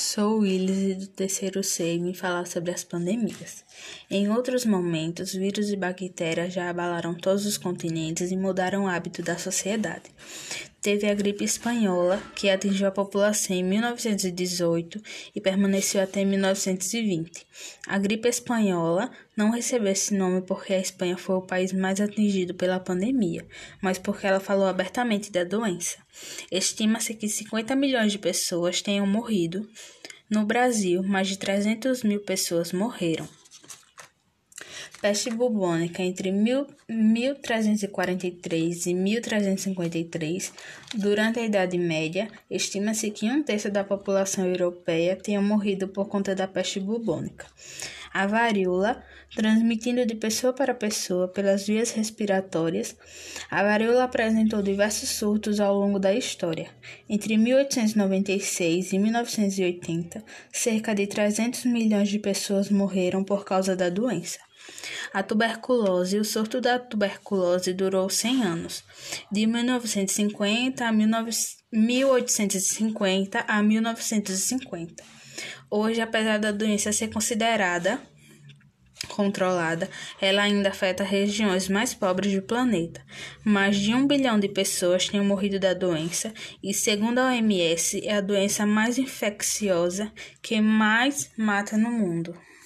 Sou Willis do terceiro C e vim falar sobre as pandemias. Em outros momentos, vírus e bactérias já abalaram todos os continentes e mudaram o hábito da sociedade. Teve a gripe espanhola, que atingiu a população em 1918 e permaneceu até 1920. A gripe espanhola não recebeu esse nome porque a Espanha foi o país mais atingido pela pandemia, mas porque ela falou abertamente da doença. Estima-se que 50 milhões de pessoas tenham morrido. No Brasil, mais de 300 mil pessoas morreram. Peste bubônica entre 1343 e 1353, durante a Idade Média, estima-se que um terço da população europeia tenha morrido por conta da peste bubônica. A varíola, transmitindo de pessoa para pessoa pelas vias respiratórias, a varíola apresentou diversos surtos ao longo da história. Entre 1896 e 1980, cerca de 300 milhões de pessoas morreram por causa da doença. A tuberculose, o surto da tuberculose durou 100 anos, de 1950 a 1850 a 1950. Hoje, apesar da doença ser considerada controlada, ela ainda afeta regiões mais pobres do planeta. Mais de um bilhão de pessoas têm morrido da doença e, segundo a OMS, é a doença mais infecciosa que mais mata no mundo.